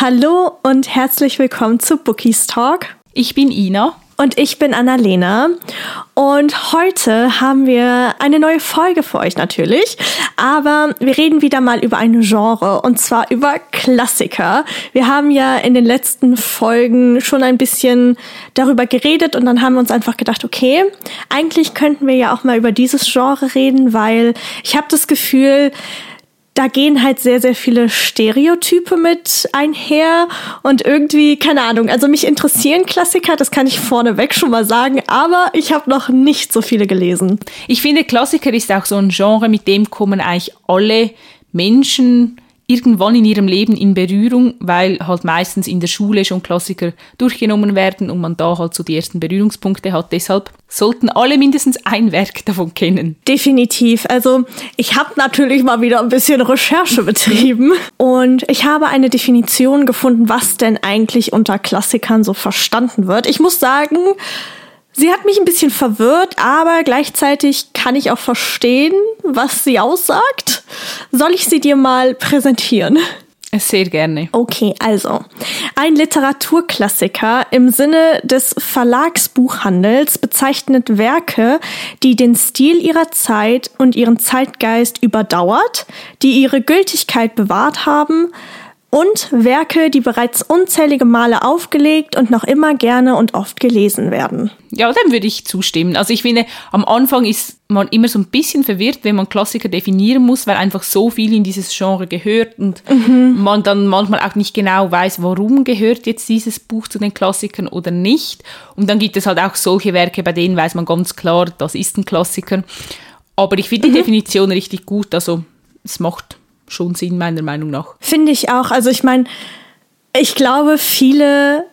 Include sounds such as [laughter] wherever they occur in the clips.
Hallo und herzlich willkommen zu Bookies Talk. Ich bin Ina. Und ich bin Annalena. Und heute haben wir eine neue Folge für euch natürlich. Aber wir reden wieder mal über ein Genre und zwar über Klassiker. Wir haben ja in den letzten Folgen schon ein bisschen darüber geredet und dann haben wir uns einfach gedacht, okay, eigentlich könnten wir ja auch mal über dieses Genre reden, weil ich habe das Gefühl, da gehen halt sehr, sehr viele Stereotype mit einher und irgendwie, keine Ahnung, also mich interessieren Klassiker, das kann ich vorneweg schon mal sagen, aber ich habe noch nicht so viele gelesen. Ich finde, Klassiker ist auch so ein Genre, mit dem kommen eigentlich alle Menschen irgendwann in ihrem Leben in Berührung, weil halt meistens in der Schule schon Klassiker durchgenommen werden und man da halt so die ersten Berührungspunkte hat. Deshalb sollten alle mindestens ein Werk davon kennen. Definitiv. Also ich habe natürlich mal wieder ein bisschen Recherche betrieben und ich habe eine Definition gefunden, was denn eigentlich unter Klassikern so verstanden wird. Ich muss sagen, Sie hat mich ein bisschen verwirrt, aber gleichzeitig kann ich auch verstehen, was sie aussagt. Soll ich sie dir mal präsentieren? Sehr gerne. Okay, also ein Literaturklassiker im Sinne des Verlagsbuchhandels bezeichnet Werke, die den Stil ihrer Zeit und ihren Zeitgeist überdauert, die ihre Gültigkeit bewahrt haben, und Werke, die bereits unzählige Male aufgelegt und noch immer gerne und oft gelesen werden. Ja, dem würde ich zustimmen. Also ich finde, am Anfang ist man immer so ein bisschen verwirrt, wenn man Klassiker definieren muss, weil einfach so viel in dieses Genre gehört und mhm. man dann manchmal auch nicht genau weiß, warum gehört jetzt dieses Buch zu den Klassikern oder nicht. Und dann gibt es halt auch solche Werke, bei denen weiß man ganz klar, das ist ein Klassiker. Aber ich finde die mhm. Definition richtig gut, also es macht schon Sinn, meiner Meinung nach. Finde ich auch. Also ich meine, ich glaube, viele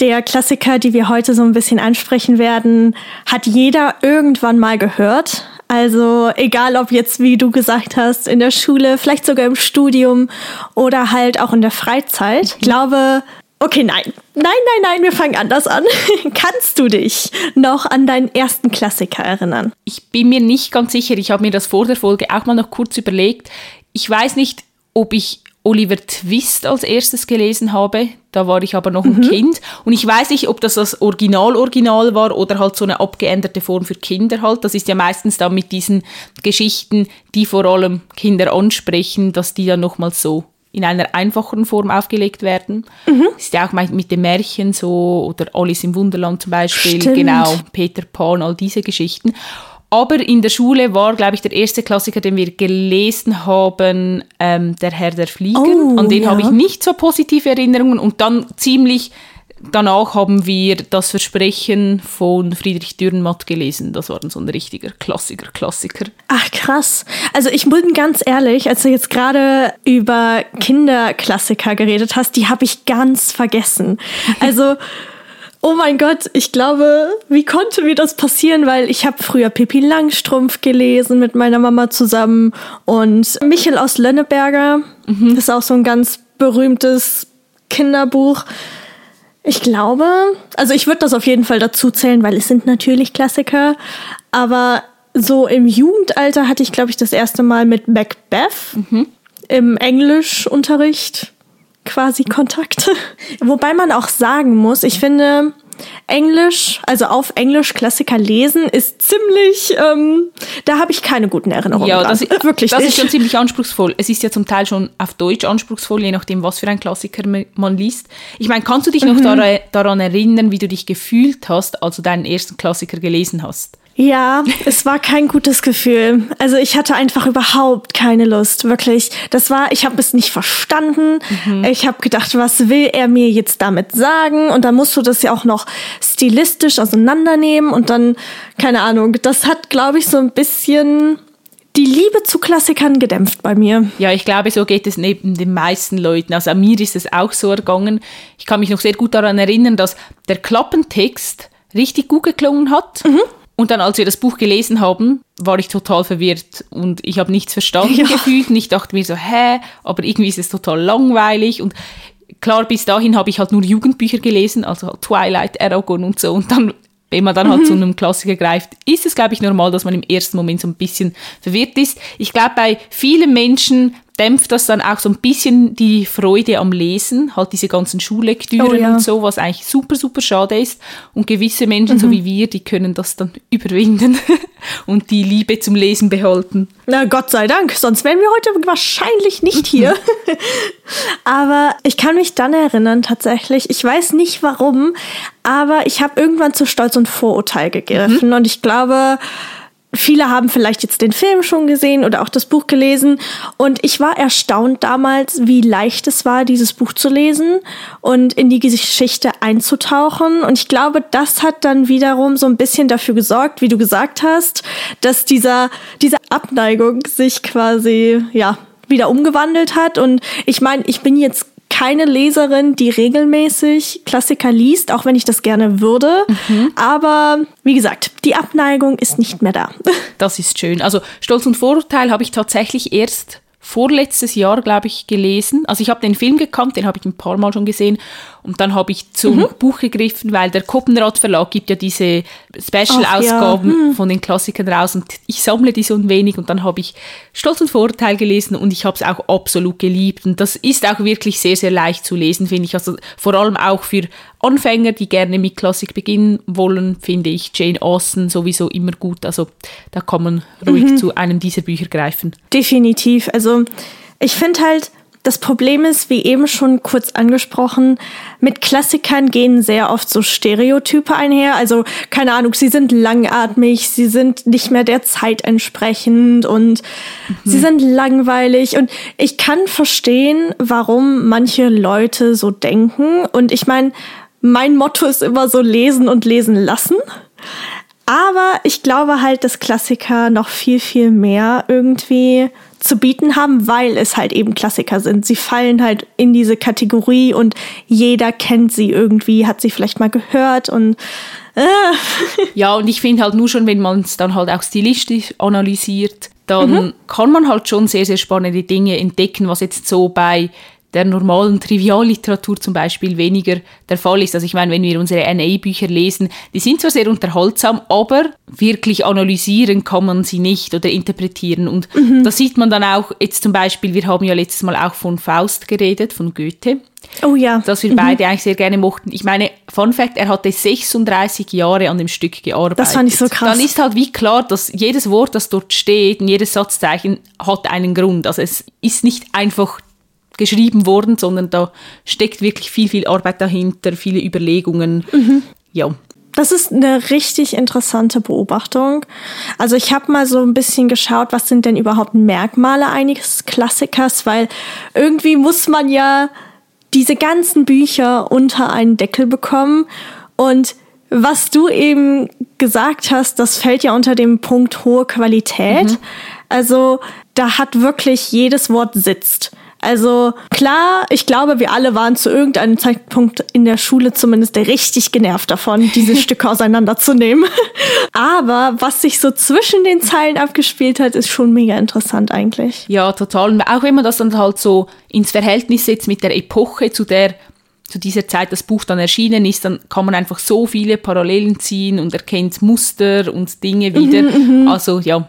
der Klassiker, die wir heute so ein bisschen ansprechen werden, hat jeder irgendwann mal gehört. Also egal ob jetzt, wie du gesagt hast, in der Schule, vielleicht sogar im Studium oder halt auch in der Freizeit. Ich glaube, okay, nein, nein, nein, nein, wir fangen anders an. [laughs] Kannst du dich noch an deinen ersten Klassiker erinnern? Ich bin mir nicht ganz sicher. Ich habe mir das vor der Folge auch mal noch kurz überlegt ich weiß nicht, ob ich Oliver Twist als erstes gelesen habe. Da war ich aber noch ein mhm. Kind. Und ich weiß nicht, ob das das Original-Original war oder halt so eine abgeänderte Form für Kinder halt. Das ist ja meistens dann mit diesen Geschichten, die vor allem Kinder ansprechen, dass die dann nochmal so in einer einfacheren Form aufgelegt werden. Mhm. Ist ja auch mit dem Märchen so oder Alice im Wunderland zum Beispiel. Stimmt. Genau, Peter Pan, all diese Geschichten. Aber in der Schule war, glaube ich, der erste Klassiker, den wir gelesen haben, ähm, Der Herr der Flieger. Oh, An den ja. habe ich nicht so positive Erinnerungen. Und dann ziemlich danach haben wir das Versprechen von Friedrich Dürrenmatt gelesen. Das war dann so ein richtiger Klassiker, Klassiker. Ach krass. Also ich bin ganz ehrlich, als du jetzt gerade über Kinderklassiker geredet hast, die habe ich ganz vergessen. [laughs] Also Oh mein Gott, ich glaube, wie konnte mir das passieren? Weil ich habe früher Pippi Langstrumpf gelesen mit meiner Mama zusammen und Michel aus Lönneberger. Mhm. Das ist auch so ein ganz berühmtes Kinderbuch. Ich glaube, also ich würde das auf jeden Fall dazu zählen, weil es sind natürlich Klassiker. Aber so im Jugendalter hatte ich, glaube ich, das erste Mal mit Macbeth mhm. im Englischunterricht quasi Kontakt. [laughs] Wobei man auch sagen muss, ich finde, Englisch, also auf Englisch Klassiker lesen, ist ziemlich, ähm, da habe ich keine guten Erinnerungen. Ja, das, dran. [laughs] wirklich. Das nicht. ist schon ziemlich anspruchsvoll. Es ist ja zum Teil schon auf Deutsch anspruchsvoll, je nachdem, was für ein Klassiker man liest. Ich meine, kannst du dich noch mhm. daran erinnern, wie du dich gefühlt hast, als du deinen ersten Klassiker gelesen hast? Ja, es war kein gutes Gefühl. Also ich hatte einfach überhaupt keine Lust, wirklich. Das war, ich habe es nicht verstanden. Mhm. Ich habe gedacht, was will er mir jetzt damit sagen? Und dann musst du das ja auch noch stilistisch auseinandernehmen und dann, keine Ahnung, das hat, glaube ich, so ein bisschen die Liebe zu Klassikern gedämpft bei mir. Ja, ich glaube, so geht es neben den meisten Leuten. Also mir ist es auch so ergangen. Ich kann mich noch sehr gut daran erinnern, dass der Klappentext richtig gut geklungen hat. Mhm und dann, als wir das Buch gelesen haben, war ich total verwirrt und ich habe nichts verstanden [laughs] ja. gefühlt. Und ich dachte mir so, hä, aber irgendwie ist es total langweilig. Und klar, bis dahin habe ich halt nur Jugendbücher gelesen, also Twilight, Aragon und so. Und dann, wenn man dann halt mhm. halt zu einem Klassiker greift, ist es, glaube ich, normal, dass man im ersten Moment so ein bisschen verwirrt ist. Ich glaube, bei vielen Menschen dämpft das dann auch so ein bisschen die Freude am Lesen, halt diese ganzen Schullektüren Oh ja. und so, was eigentlich super, super schade ist. Und gewisse Menschen, Mhm. so wie wir, die können das dann [laughs] überwinden [laughs] und die Liebe zum Lesen behalten. Na, Gott sei Dank, sonst wären wir heute wahrscheinlich nicht hier. [laughs] aber ich kann mich dann erinnern, tatsächlich, ich weiß nicht warum, aber ich habe irgendwann zu Stolz und Vorurteil gegriffen und ich glaube, Viele haben vielleicht jetzt den Film schon gesehen oder auch das Buch gelesen. Und ich war erstaunt damals, wie leicht es war, dieses Buch zu lesen und in die Geschichte einzutauchen. Und ich glaube, das hat dann wiederum so ein bisschen dafür gesorgt, wie du gesagt hast, dass dieser, diese Abneigung sich quasi, ja, wieder umgewandelt hat. Und ich meine, ich bin jetzt keine Leserin, die regelmäßig Klassiker liest, auch wenn ich das gerne würde. Aber wie gesagt, die Abneigung ist nicht mehr da. [laughs] Das ist schön. Also Stolz und Vorurteil habe ich tatsächlich erst vorletztes Jahr, glaube ich, gelesen. Also ich habe den Film gekannt, den habe ich ein paar Mal schon gesehen. Und dann habe ich zum Mhm. Buch gegriffen, weil der Koppenrad Verlag gibt ja diese Special-Ausgaben ja. Hm. von den Klassikern raus. Und ich sammle die so ein wenig. Und dann habe ich Stolz und Vorurteil gelesen und ich habe es auch absolut geliebt. Und das ist auch wirklich sehr, sehr leicht zu lesen, finde ich. Also vor allem auch für Anfänger, die gerne mit Klassik beginnen wollen, finde ich Jane Austen sowieso immer gut. Also da kann man ruhig Mhm. zu einem dieser Bücher greifen. Definitiv. Also ich finde halt, das Problem ist, wie eben schon kurz angesprochen, mit Klassikern gehen sehr oft so Stereotype einher. Also keine Ahnung, sie sind langatmig, sie sind nicht mehr der Zeit entsprechend und sie sind langweilig. Und ich kann verstehen, warum manche Leute so denken. Und ich meine, mein Motto ist immer so lesen und lesen lassen. Aber ich glaube halt, dass Klassiker noch viel, viel mehr irgendwie zu bieten haben, weil es halt eben Klassiker sind. Sie fallen halt in diese Kategorie und jeder kennt sie irgendwie, hat sie vielleicht mal gehört und äh, Ja, und ich finde halt nur schon, wenn man es dann halt auch stilistisch analysiert, dann Mhm. kann man halt schon sehr, sehr spannende Dinge entdecken, was jetzt so bei der normalen Trivialliteratur zum Beispiel weniger der Fall ist. Also ich meine, wenn wir unsere NA-Bücher lesen, die sind zwar sehr unterhaltsam, aber wirklich analysieren kann man sie nicht oder interpretieren. Und Mhm. da sieht man dann auch jetzt zum Beispiel, wir haben ja letztes Mal auch von Faust geredet, von Goethe oh ja. das wir beide eigentlich sehr gerne mochten. Ich meine, Fun Fact, er hatte 36 Jahre an dem Stück gearbeitet. Das fand ich so krass. Dann ist halt wie klar, dass jedes Wort, das dort steht und jedes Satzzeichen hat einen Grund. Also es ist nicht einfach geschrieben worden, sondern da steckt wirklich viel, viel Arbeit dahinter, viele Überlegungen. Mhm. Ja. Das ist eine richtig interessante Beobachtung. Also ich habe mal so ein bisschen geschaut, was sind denn überhaupt Merkmale eines Klassikers, weil irgendwie muss man ja diese ganzen Bücher unter einen Deckel bekommen. Und was du eben gesagt hast, das fällt ja unter dem Punkt hohe Qualität. Also da hat wirklich jedes Wort sitzt. Also klar, ich glaube, wir alle waren zu irgendeinem Zeitpunkt in der Schule zumindest richtig genervt davon, diese [laughs] Stücke auseinanderzunehmen. Aber was sich so zwischen den Zeilen abgespielt hat, ist schon mega interessant eigentlich. Ja, total. Und auch wenn man das dann halt so ins Verhältnis setzt mit der Epoche, zu der zu dieser Zeit das Buch dann erschienen ist, dann kann man einfach so viele Parallelen ziehen und erkennt Muster und Dinge wieder. also ja,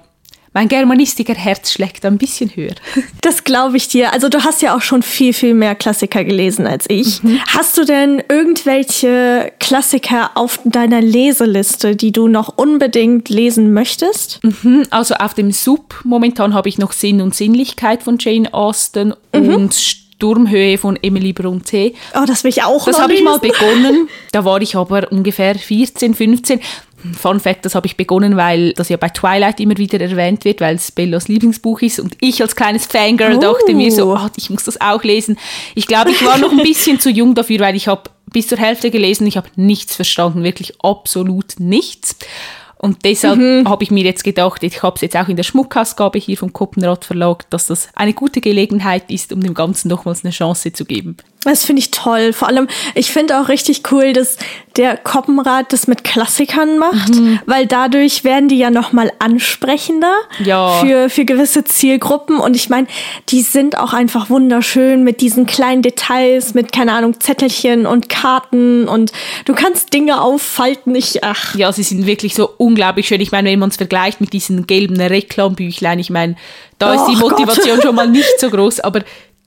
mein Germanistiker-Herz schlägt ein bisschen höher. [laughs] Das glaube ich dir. Also du hast ja auch schon viel, viel mehr Klassiker gelesen als ich. Hast du denn irgendwelche Klassiker auf deiner Leseliste, die du noch unbedingt lesen möchtest? Also auf dem Sub momentan habe ich noch Sinn und Sinnlichkeit von Jane Austen und Sturmhöhe von Emily Bronte. Oh, das will ich auch Das habe ich mal begonnen. [laughs] Da war ich aber ungefähr 14, 15. Fun Fact, das habe ich begonnen, weil das ja bei Twilight immer wieder erwähnt wird, weil es Bellas Lieblingsbuch ist. Und ich als kleines Fangirl Oh. dachte mir so, ah, ich muss das auch lesen. Ich glaube, ich war noch ein bisschen zu jung dafür, weil ich habe bis zur Hälfte gelesen, ich habe nichts verstanden, wirklich absolut nichts. Und deshalb Mhm. habe ich mir jetzt gedacht, ich habe es jetzt auch in der Schmuckausgabe hier vom Koppenrad Verlag, dass das eine gute Gelegenheit ist, um dem Ganzen nochmals eine Chance zu geben. Das finde ich toll. Vor allem, ich finde auch richtig cool, dass der Koppenrad das mit Klassikern macht, mhm. weil dadurch werden die ja noch mal ansprechender ja. für, für gewisse Zielgruppen. Und ich meine, die sind auch einfach wunderschön mit diesen kleinen Details, mit, keine Ahnung, Zettelchen und Karten und du kannst Dinge auffalten. Ich, ach. Ja, sie sind wirklich so unglaublich schön. Ich meine, wenn man es vergleicht mit diesen gelben Reklambüchlein, ich meine, da ist die Motivation schon mal nicht so [laughs] groß, aber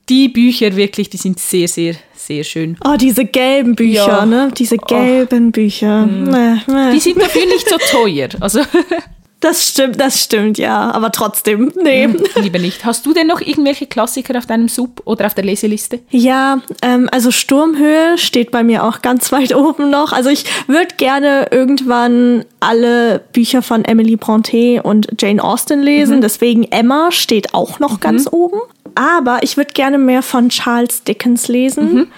die Bücher wirklich, die sind sehr, sehr, sehr schön. Oh, diese gelben Bücher, ja. ne? Diese oh. gelben oh. Bücher. Mm. Die sind dafür nicht so teuer. Also. [laughs] Das stimmt, das stimmt, ja. Aber trotzdem, nee. Mhm, lieber nicht. Hast du denn noch irgendwelche Klassiker auf deinem Sub oder auf der Leseliste? Ja, ähm, also Sturmhöhe steht bei mir auch ganz [laughs] weit oben noch. Also ich würde gerne irgendwann alle Bücher von Emily Bronte und Jane Austen lesen. Mhm. Deswegen Emma steht auch noch mhm. ganz oben. Aber ich würde gerne mehr von Charles Dickens lesen.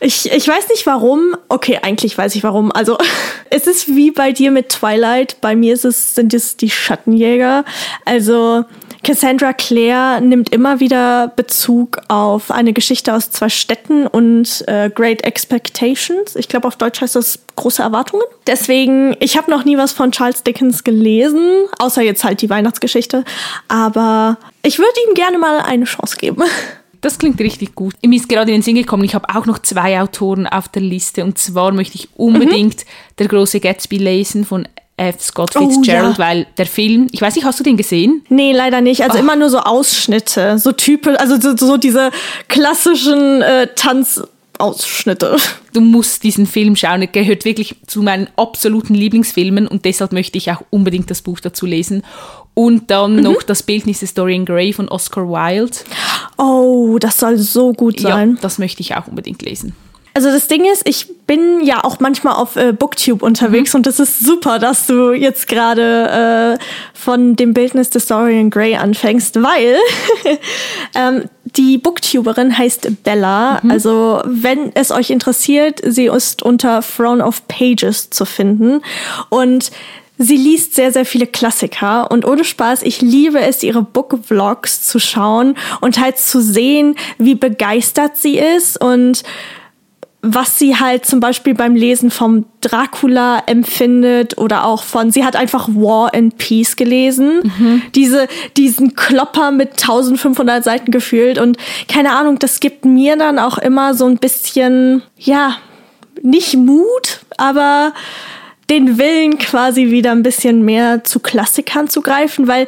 Ich, ich weiß nicht warum. Okay, eigentlich weiß ich warum. Also, [laughs] es ist wie bei dir mit Twilight. Bei mir ist es, sind es die Schattenjäger. Also, Cassandra Clare nimmt immer wieder Bezug auf eine Geschichte aus zwei Städten und äh, Great Expectations. Ich glaube, auf Deutsch heißt das große Erwartungen. Deswegen, ich habe noch nie was von Charles Dickens gelesen, außer jetzt halt die Weihnachtsgeschichte. Aber ich würde ihm gerne mal eine Chance geben. [laughs] Das klingt richtig gut. Mir ist gerade in den Sinn gekommen, ich habe auch noch zwei Autoren auf der Liste. Und zwar möchte ich unbedingt mhm. Der große Gatsby lesen von F. Scott Fitzgerald, oh, ja. weil der Film, ich weiß nicht, hast du den gesehen? Nee, leider nicht. Also oh. immer nur so Ausschnitte, so typisch, also so, so diese klassischen äh, Tanz. Ausschnitte. Du musst diesen Film schauen. Er gehört wirklich zu meinen absoluten Lieblingsfilmen und deshalb möchte ich auch unbedingt das Buch dazu lesen. Und dann mhm. noch das Bildnis der Story in Grey von Oscar Wilde. Oh, das soll so gut sein. Ja, das möchte ich auch unbedingt lesen. Also das Ding ist, ich bin ja auch manchmal auf äh, Booktube unterwegs mhm. und es ist super, dass du jetzt gerade äh, von dem Bildnis des Dorian Gray anfängst, weil [laughs] ähm, die Booktuberin heißt Bella. Mhm. Also wenn es euch interessiert, sie ist unter Throne of Pages zu finden und Sie liest sehr, sehr viele Klassiker und ohne Spaß, ich liebe es, ihre Book-Vlogs zu schauen und halt zu sehen, wie begeistert sie ist und was sie halt zum Beispiel beim Lesen vom Dracula empfindet oder auch von, sie hat einfach War and Peace gelesen, mhm. diese, diesen Klopper mit 1500 Seiten gefühlt und keine Ahnung, das gibt mir dann auch immer so ein bisschen, ja, nicht Mut, aber den Willen quasi wieder ein bisschen mehr zu Klassikern zu greifen, weil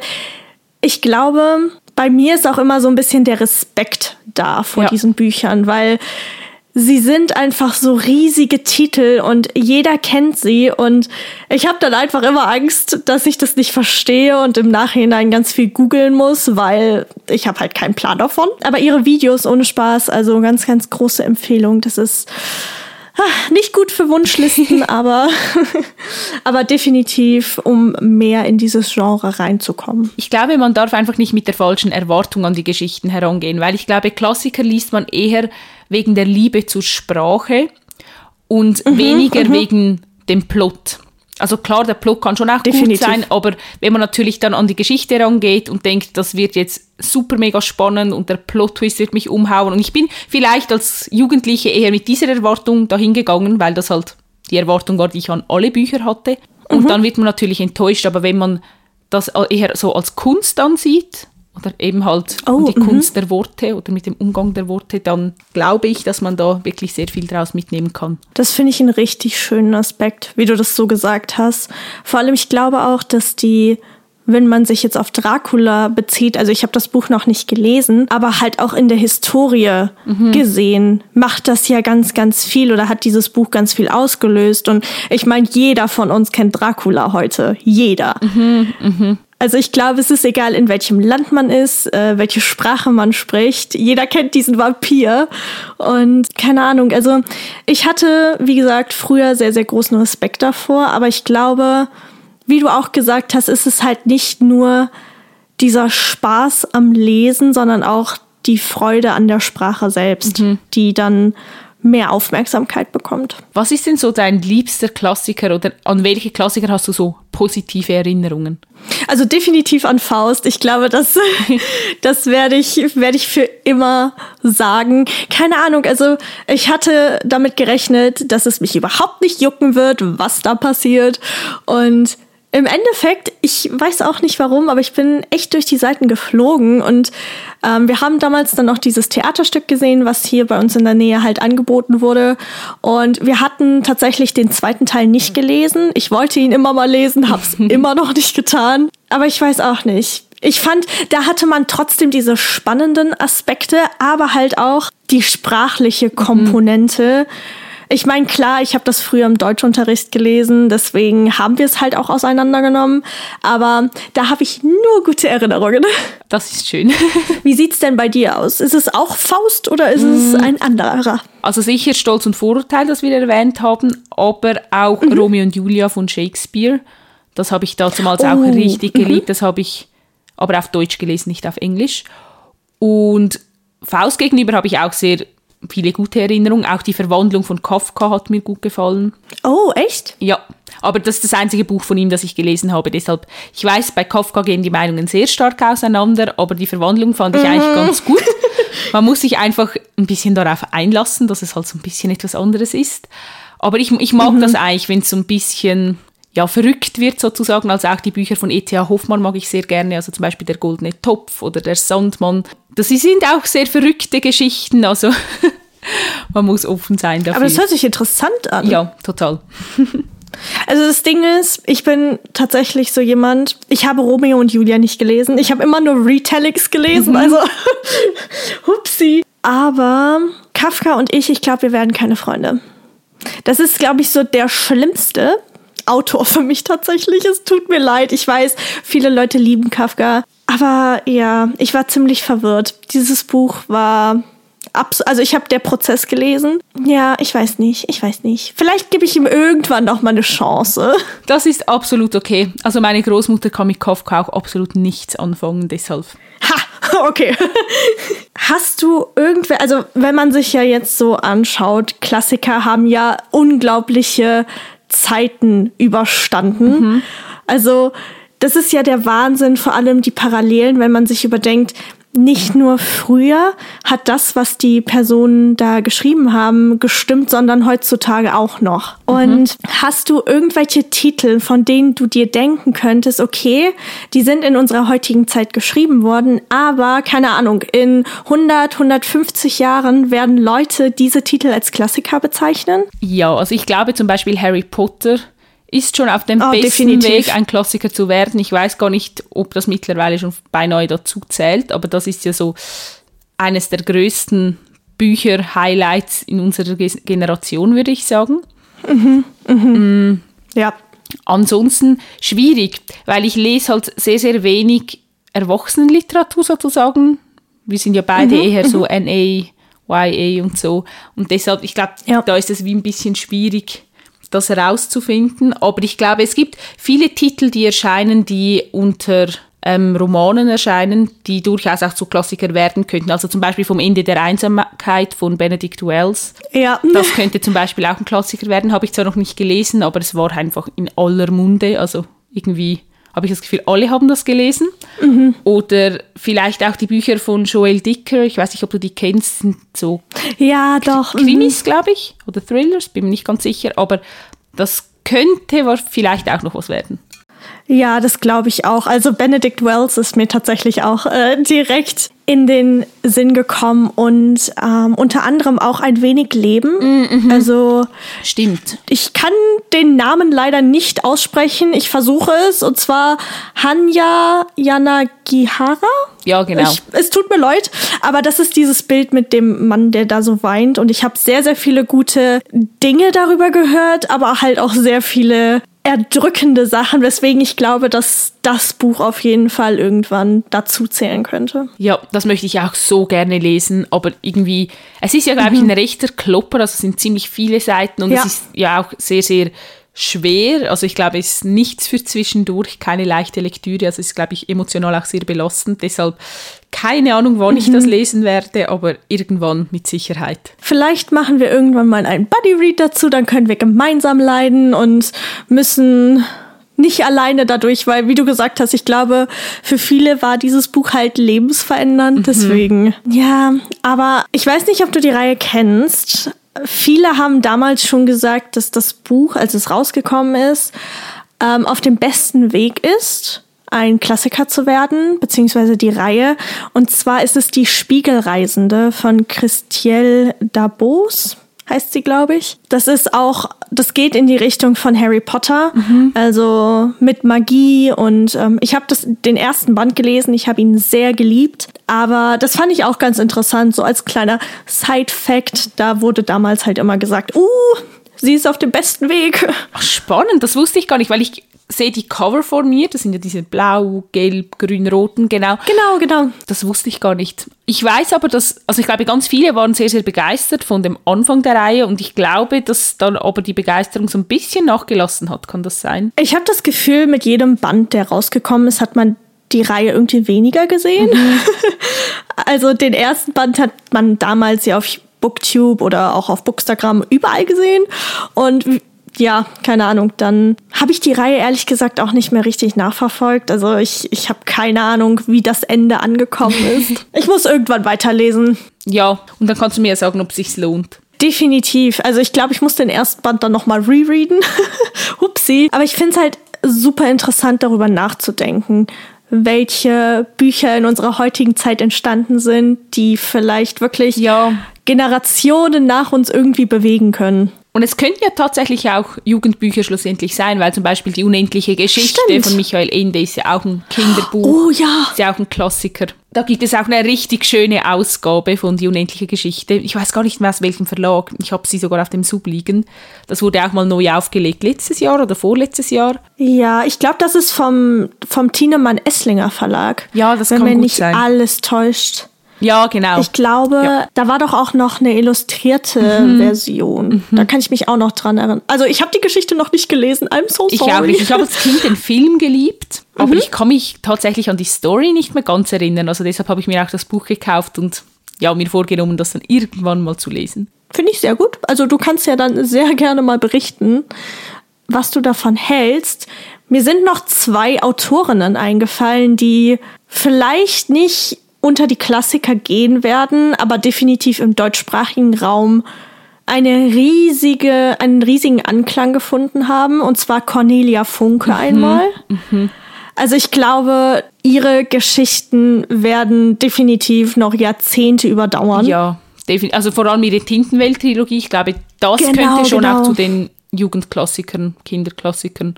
ich glaube, bei mir ist auch immer so ein bisschen der Respekt da vor ja. diesen Büchern, weil sie sind einfach so riesige Titel und jeder kennt sie und ich habe dann einfach immer Angst, dass ich das nicht verstehe und im Nachhinein ganz viel googeln muss, weil ich habe halt keinen Plan davon. Aber ihre Videos ohne Spaß, also ganz, ganz große Empfehlung. Das ist nicht gut für Wunschlisten, [laughs] aber, [laughs] aber definitiv, um mehr in dieses Genre reinzukommen. Ich glaube, man darf einfach nicht mit der falschen Erwartung an die Geschichten herangehen, weil ich glaube, Klassiker liest man eher wegen der Liebe zur Sprache und mhm, weniger mhm. wegen dem Plot. Also klar, der Plot kann schon auch Definitiv. gut sein, aber wenn man natürlich dann an die Geschichte rangeht und denkt, das wird jetzt super mega spannend und der Plot-Twist wird mich umhauen und ich bin vielleicht als Jugendliche eher mit dieser Erwartung dahin gegangen, weil das halt die Erwartung war, die ich an alle Bücher hatte. Und mhm. dann wird man natürlich enttäuscht, aber wenn man das eher so als Kunst ansieht oder eben halt oh, die -hmm. Kunst der Worte oder mit dem Umgang der Worte, dann glaube ich, dass man da wirklich sehr viel draus mitnehmen kann. Das finde ich einen richtig schönen Aspekt, wie du das so gesagt hast. Vor allem, ich glaube auch, dass die wenn man sich jetzt auf Dracula bezieht, also ich habe das Buch noch nicht gelesen, aber halt auch in der Historie mhm. gesehen, macht das ja ganz, ganz viel oder hat dieses Buch ganz viel ausgelöst. Und ich meine, jeder von uns kennt Dracula heute. Jeder. Mhm, mh. Also ich glaube, es ist egal, in welchem Land man ist, äh, welche Sprache man spricht. Jeder kennt diesen Vampir. Und keine Ahnung, also ich hatte, wie gesagt, früher sehr, sehr großen Respekt davor, aber ich glaube, wie du auch gesagt hast, ist es halt nicht nur dieser Spaß am Lesen, sondern auch die Freude an der Sprache selbst, mhm. die dann mehr Aufmerksamkeit bekommt. Was ist denn so dein liebster Klassiker oder an welche Klassiker hast du so positive Erinnerungen? Also definitiv an Faust. Ich glaube, das, [laughs] das werde ich, werde ich für immer sagen. Keine Ahnung, also ich hatte damit gerechnet, dass es mich überhaupt nicht jucken wird, was da passiert. Und im Endeffekt, ich weiß auch nicht warum, aber ich bin echt durch die Seiten geflogen und ähm, wir haben damals dann noch dieses Theaterstück gesehen, was hier bei uns in der Nähe halt angeboten wurde und wir hatten tatsächlich den zweiten Teil nicht gelesen. Ich wollte ihn immer mal lesen, hab's [laughs] immer noch nicht getan, aber ich weiß auch nicht. Ich fand, da hatte man trotzdem diese spannenden Aspekte, aber halt auch die sprachliche Komponente. Mhm ich meine, klar, ich habe das früher im Deutschunterricht gelesen, deswegen haben wir es halt auch auseinandergenommen. Aber da habe ich nur gute Erinnerungen. Das ist schön. [laughs] Wie sieht's denn bei dir aus? Ist es auch Faust oder ist es mm. ein anderer? Also sicher Stolz und Vorurteil, das wir erwähnt haben, aber auch mhm. Romeo und Julia von Shakespeare. Das habe ich damals oh. auch richtig geliebt. Mhm. Das habe ich aber auf Deutsch gelesen, nicht auf Englisch. Und Faust gegenüber habe ich auch sehr viele gute Erinnerungen. Auch die Verwandlung von Kafka hat mir gut gefallen. Oh, echt? Ja, aber das ist das einzige Buch von ihm, das ich gelesen habe. Deshalb, ich weiß, bei Kafka gehen die Meinungen sehr stark auseinander, aber die Verwandlung fand ich mhm. eigentlich ganz gut. [laughs] Man muss sich einfach ein bisschen darauf einlassen, dass es halt so ein bisschen etwas anderes ist. Aber ich, ich mag mhm. das eigentlich, wenn es so ein bisschen ja, verrückt wird sozusagen. Also auch die Bücher von E.T.A. Hoffmann mag ich sehr gerne, also zum Beispiel Der Goldene Topf oder Der Sandmann. Das sind auch sehr verrückte Geschichten, also [laughs] man muss offen sein dafür. Aber das hört sich interessant an. Ja, total. [laughs] Also das Ding ist, ich bin tatsächlich so jemand, ich habe Romeo und Julia nicht gelesen. Ich habe immer nur Retellings gelesen, mhm. also [laughs] hupsi. Aber Kafka und ich, ich glaube, wir werden keine Freunde. Das ist, glaube ich, so der schlimmste, Autor für mich tatsächlich. Es tut mir leid. Ich weiß, viele Leute lieben Kafka. Aber ja, ich war ziemlich verwirrt. Dieses Buch war also ich habe der Prozess gelesen. Ja, ich weiß nicht, ich weiß nicht. Vielleicht gebe ich ihm irgendwann noch mal eine Chance. [laughs] Das ist absolut okay. Also meine Großmutter kann mit Kafka auch absolut nichts anfangen, deshalb. Ha, okay. [laughs] Hast du irgendwer, also wenn man sich ja jetzt so anschaut, Klassiker haben ja unglaubliche Zeiten überstanden. Mhm. Also das ist ja der Wahnsinn, vor allem die Parallelen, wenn man sich überdenkt, nicht nur früher hat das, was die Personen da geschrieben haben, gestimmt, sondern heutzutage auch noch. Mhm. Und hast du irgendwelche Titel, von denen du dir denken könntest, okay, die sind in unserer heutigen Zeit geschrieben worden, aber keine Ahnung, in 100, 150 Jahren werden Leute diese Titel als Klassiker bezeichnen? Ja, also ich glaube zum Beispiel Harry Potter ist schon auf dem oh, besten definitiv. Weg, ein Klassiker zu werden. Ich weiß gar nicht, ob das mittlerweile schon beinahe dazu zählt, aber das ist ja so eines der größten Bücher-Highlights in unserer Generation, würde ich sagen. Mhm, mhm. Mm. Ja. Ansonsten schwierig, weil ich lese halt sehr, sehr wenig Erwachsenenliteratur sozusagen. Wir sind ja beide mhm, eher so mhm. NA, YA und so. Und deshalb, ich glaube, ja. da ist es wie ein bisschen schwierig, das herauszufinden. Aber ich glaube, es gibt viele Titel, die erscheinen, die unter ähm, Romanen erscheinen, die durchaus auch zu Klassiker werden könnten. Also zum Beispiel vom Ende der Einsamkeit von Benedict Wells. Ja. Das könnte zum Beispiel auch ein Klassiker werden. Habe ich zwar noch nicht gelesen, aber es war einfach in aller Munde. Also irgendwie habe ich das Gefühl, alle haben das gelesen. Mhm. Oder vielleicht auch die Bücher von Joel Dicker, ich weiß nicht, ob du die kennst, sind so ja, doch. Krimis, mhm. glaube ich, oder Thrillers, bin mir nicht ganz sicher, aber das könnte vielleicht auch noch was werden. Ja, das glaube ich auch. Also Benedict Wells ist mir tatsächlich auch äh, direkt in den Sinn gekommen und ähm, unter anderem auch ein wenig Leben. -hmm. Also stimmt. Ich kann den Namen leider nicht aussprechen. Ich versuche es und zwar Hanya Yanagihara. Ja, genau. Ich, es tut mir leid, aber das ist dieses Bild mit dem Mann, der da so weint und ich habe sehr sehr viele gute Dinge darüber gehört, aber halt auch sehr viele erdrückende Sachen, weswegen ich glaube, dass das Buch auf jeden Fall irgendwann dazu zählen könnte. Ja, das möchte ich auch so gerne lesen, aber irgendwie, es ist ja, glaube mhm. ich, ein rechter Klopper, also es sind ziemlich viele Seiten und ja. es ist ja auch sehr, sehr schwer. Also ich glaube, es ist nichts für zwischendurch, keine leichte Lektüre. Also es ist, glaube ich, emotional auch sehr belastend. Deshalb keine Ahnung, wann mhm. ich das mhm. lesen werde, aber irgendwann mit Sicherheit. Vielleicht machen wir irgendwann mal einen Buddy Read dazu, dann können wir gemeinsam leiden und müssen nicht alleine dadurch, weil, wie du gesagt hast, ich glaube, für viele war dieses Buch halt lebensverändernd. Mhm. Deswegen, ja, aber ich weiß nicht, ob du die Reihe kennst. Viele haben damals schon gesagt, dass das Buch, als es rausgekommen ist, ähm, auf dem besten Weg ist ein Klassiker zu werden, beziehungsweise die Reihe. Und zwar ist es die Spiegelreisende von Christiel Dabos heißt sie, glaube ich. Das ist auch, das geht in die Richtung von Harry Potter, mhm. also mit Magie und ähm, ich habe das den ersten Band gelesen, ich habe ihn sehr geliebt, aber das fand ich auch ganz interessant, so als kleiner Side-Fact. Da wurde damals halt immer gesagt, uh, sie ist auf dem besten Weg. Ach, spannend, das wusste ich gar nicht, weil ich sehe die Cover vor mir, das sind ja diese blau, gelb, grün, roten, genau. Genau, genau. Das wusste ich gar nicht. Ich weiß aber, dass, also ich glaube, ganz viele waren sehr, sehr begeistert von dem Anfang der Reihe und ich glaube, dass dann aber die Begeisterung so ein bisschen nachgelassen hat. Kann das sein? Ich habe das Gefühl, mit jedem Band, der rausgekommen ist, hat man die Reihe irgendwie weniger gesehen. Mhm. [laughs] also den ersten Band hat man damals ja auf Booktube oder auch auf Bookstagram überall gesehen. Und ja, keine Ahnung, dann habe ich die Reihe ehrlich gesagt auch nicht mehr richtig nachverfolgt. Also ich, ich habe keine Ahnung, wie das Ende angekommen [laughs] ist. ich muss irgendwann weiterlesen. Ja, und dann kannst du mir ja sagen, ob es sich lohnt. Definitiv. Also ich glaube, ich muss den ersten Band dann nochmal rereaden. [laughs] Hupsi. Aber ich finde es halt super interessant, darüber nachzudenken, welche Bücher in unserer heutigen Zeit entstanden sind, die vielleicht wirklich ja. Generationen nach uns irgendwie bewegen können. Und es könnten ja tatsächlich auch Jugendbücher schlussendlich sein, weil zum Beispiel die unendliche Geschichte Stimmt. von Michael Ende ist ja auch ein Kinderbuch. Oh ja. Ist ja auch ein Klassiker. Da gibt es auch eine richtig schöne Ausgabe von Die unendliche Geschichte. Ich weiß gar nicht mehr aus welchem Verlag. Ich habe sie sogar auf dem Sub liegen. Das wurde auch mal neu aufgelegt, letztes Jahr oder vorletztes Jahr. Ja, ich glaube, das ist vom, vom Tienemann Esslinger Verlag. Ja, das wenn kann gut nicht sein. alles täuscht. Ja, genau. Ich glaube, ja. da war doch auch noch eine illustrierte mhm. Version. Mhm. Da kann ich mich auch noch dran erinnern. Also ich habe die Geschichte noch nicht gelesen. I'm so sorry. Ich auch nicht. Ich habe als Kind den Film geliebt, aber mhm. ich kann mich tatsächlich an die Story nicht mehr ganz erinnern. Also deshalb habe ich mir auch das Buch gekauft und ja, mir vorgenommen, das dann irgendwann mal zu lesen. Finde ich sehr gut. Also du kannst ja dann sehr gerne mal berichten, was du davon hältst. Mir sind noch zwei Autorinnen eingefallen, die vielleicht nicht unter die Klassiker gehen werden, aber definitiv im deutschsprachigen Raum eine riesige, einen riesigen Anklang gefunden haben, und zwar Cornelia Funke mhm. einmal. Mhm. Also ich glaube, ihre Geschichten werden definitiv noch Jahrzehnte überdauern. Ja, definitiv. Also vor allem ihre Tintenwelt-Trilogie, ich glaube, das genau, könnte schon genau. auch zu den Jugendklassikern, Kinderklassikern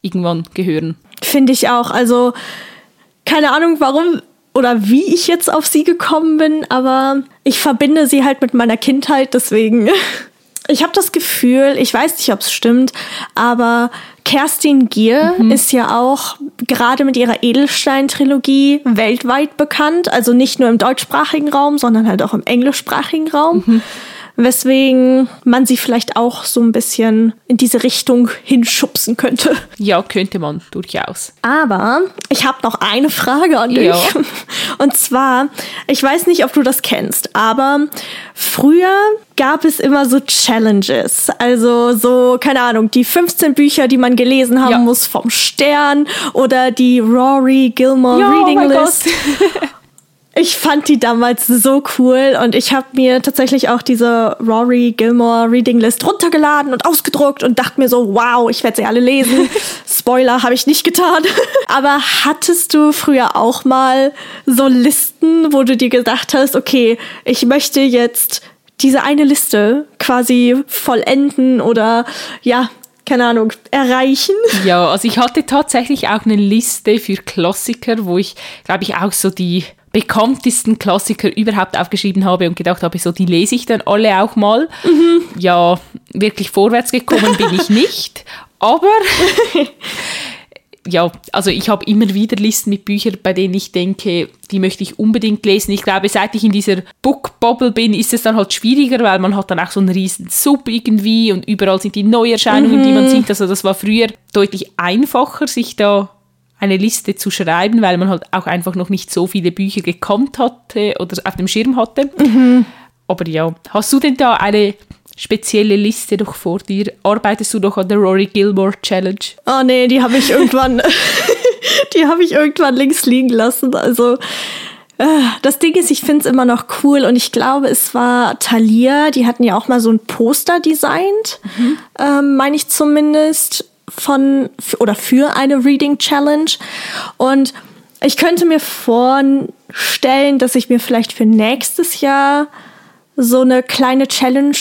irgendwann gehören. Finde ich auch. Also keine Ahnung, warum oder wie ich jetzt auf sie gekommen bin, aber ich verbinde sie halt mit meiner Kindheit, deswegen. [laughs] Ich habe das Gefühl, ich weiß nicht, ob es stimmt, aber Kerstin Gier mhm. ist ja auch gerade mit ihrer Edelstein-Trilogie weltweit bekannt. Also nicht nur im deutschsprachigen Raum, sondern halt auch im englischsprachigen Raum. Mhm weswegen man sie vielleicht auch so ein bisschen in diese Richtung hinschubsen könnte. Ja, könnte man durchaus. Aber ich habe noch eine Frage an dich. Ja. Und zwar, ich weiß nicht, ob du das kennst, aber früher gab es immer so Challenges. Also so, keine Ahnung, die 15 Bücher, die man gelesen haben ja. muss vom Stern oder die Rory Gilmore ja, Reading oh List. [laughs] Ich fand die damals so cool und ich habe mir tatsächlich auch diese Rory Gilmore Reading List runtergeladen und ausgedruckt und dachte mir so, wow, ich werde sie alle lesen. [laughs] Spoiler habe ich nicht getan. [laughs] Aber hattest du früher auch mal so Listen, wo du dir gedacht hast, okay, ich möchte jetzt diese eine Liste quasi vollenden oder ja, keine Ahnung, erreichen? Ja, also ich hatte tatsächlich auch eine Liste für Klassiker, wo ich, glaube ich, auch so die bekanntesten Klassiker überhaupt aufgeschrieben habe und gedacht habe, so die lese ich dann alle auch mal. Mhm. Ja, wirklich vorwärts gekommen bin ich nicht, [laughs] aber [laughs] ja, also ich habe immer wieder Listen mit Büchern, bei denen ich denke, die möchte ich unbedingt lesen. Ich glaube, seit ich in dieser Book-Bubble bin, ist es dann halt schwieriger, weil man hat dann auch so einen riesen Sub irgendwie und überall sind die Neuerscheinungen, mhm. die man mhm. sieht. Also das war früher deutlich einfacher, sich da eine Liste zu schreiben, weil man halt auch einfach noch nicht so viele Bücher gekannt hatte oder auf dem Schirm hatte. Mhm. Aber ja, hast du denn da eine spezielle Liste noch vor dir? Arbeitest du noch an der Rory Gilmore Challenge? Oh nee, die habe ich irgendwann, [laughs] die habe ich irgendwann links liegen lassen. Also äh, das Ding ist, ich finde es immer noch cool und ich glaube, es war Thalia, die hatten ja auch mal so ein Poster designt, mhm. ähm, meine ich zumindest, von oder für eine Reading Challenge. Und ich könnte mir vorstellen, dass ich mir vielleicht für nächstes Jahr so eine kleine Challenge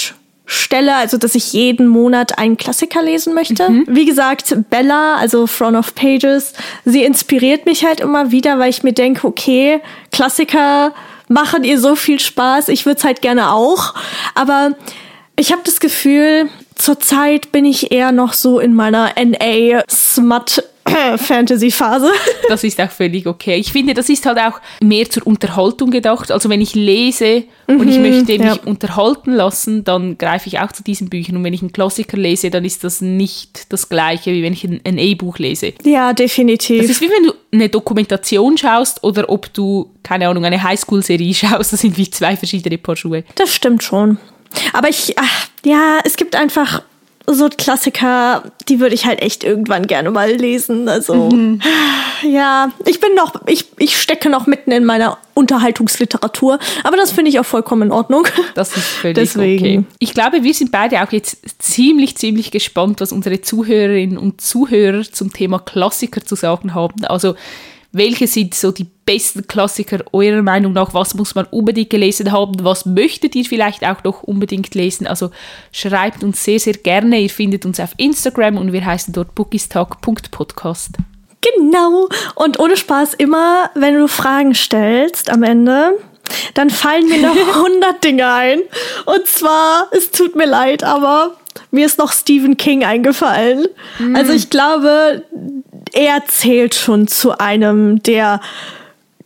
stelle, also dass ich jeden Monat einen Klassiker lesen möchte. Mhm. Wie gesagt, Bella, also Front of Pages, sie inspiriert mich halt immer wieder, weil ich mir denke, okay, Klassiker machen ihr so viel Spaß, ich würde es halt gerne auch, aber ich habe das Gefühl, zurzeit bin ich eher noch so in meiner NA Smut [coughs] Fantasy-Phase. [laughs] Das ist auch völlig okay. Ich finde, das ist halt auch mehr zur Unterhaltung gedacht. Also wenn ich lese mhm, und ich mhm, möchte mich ja. unterhalten lassen, dann greife ich auch zu diesen Büchern. Und wenn ich einen Klassiker lese, dann ist das nicht das gleiche, wie wenn ich ein E-Buch lese. Ja, definitiv. Das ist wie wenn du eine Dokumentation schaust oder ob du, keine Ahnung, eine Highschool-Serie [laughs] schaust. Das sind wie zwei verschiedene Paar Schuhe. Das stimmt schon. Aber ich, ach, ja, es gibt einfach so Klassiker, die würde ich halt echt irgendwann gerne mal lesen. Also mhm. ja, ich bin noch, ich, ich stecke noch mitten in meiner Unterhaltungsliteratur, aber das finde ich auch vollkommen in Ordnung. Das ist völlig Deswegen. okay. Ich glaube, wir sind beide auch jetzt ziemlich, ziemlich gespannt, was unsere Zuhörerinnen und Zuhörer zum Thema Klassiker zu sagen haben. Also welche sind so die besten Klassiker eurer Meinung nach? Was muss man unbedingt gelesen haben? Was möchtet ihr vielleicht auch noch unbedingt lesen? Also schreibt uns sehr, sehr gerne. Ihr findet uns auf Instagram und wir heißen dort bookistag.podcast. Genau. Und ohne Spaß immer, wenn du Fragen stellst am Ende, dann fallen mir noch [laughs] 100 Dinge ein. Und zwar, es tut mir leid, aber mir ist noch Stephen King eingefallen. Mm. Also ich glaube, er zählt schon zu einem der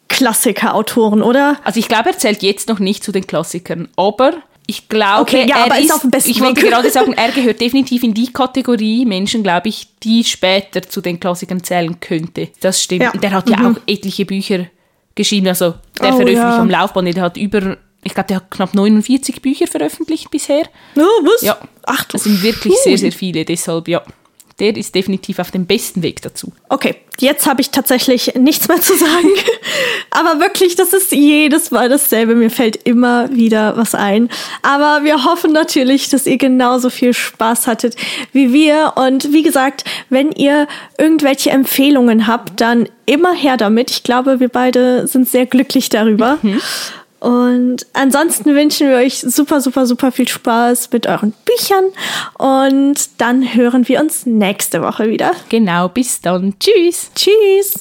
Klassiker-Autoren, oder? Also ich glaube, er zählt jetzt noch nicht zu den Klassikern, aber ich glaube, okay, ja, er ist, auf dem besten Ich wollte gerade [laughs] sagen, er gehört definitiv in die Kategorie Menschen, glaube ich, die später zu den Klassikern zählen könnte. Das stimmt. Ja. Der hat ja mhm. auch etliche Bücher geschrieben, also der oh, veröffentlicht ja. am Laufband, der hat über ich glaube, der hat knapp 49 Bücher veröffentlicht bisher. Oh, was? Ja. Ach, das sind wirklich sehr, sehr viele. Deshalb, ja der ist definitiv auf dem besten Weg dazu. Okay, jetzt habe ich tatsächlich nichts mehr zu sagen. [laughs] Aber wirklich, das ist jedes Mal dasselbe. Mir fällt immer wieder was ein. Aber wir hoffen natürlich, dass ihr genauso viel Spaß hattet wie wir. Und wie gesagt, wenn ihr irgendwelche Empfehlungen habt, dann immer her damit. Ich glaube, wir beide sind sehr glücklich darüber. Mhm. Und ansonsten wünschen wir euch super, super, super viel Spaß mit euren Büchern. Und dann hören wir uns nächste Woche wieder. Genau, bis dann. Tschüss. Tschüss.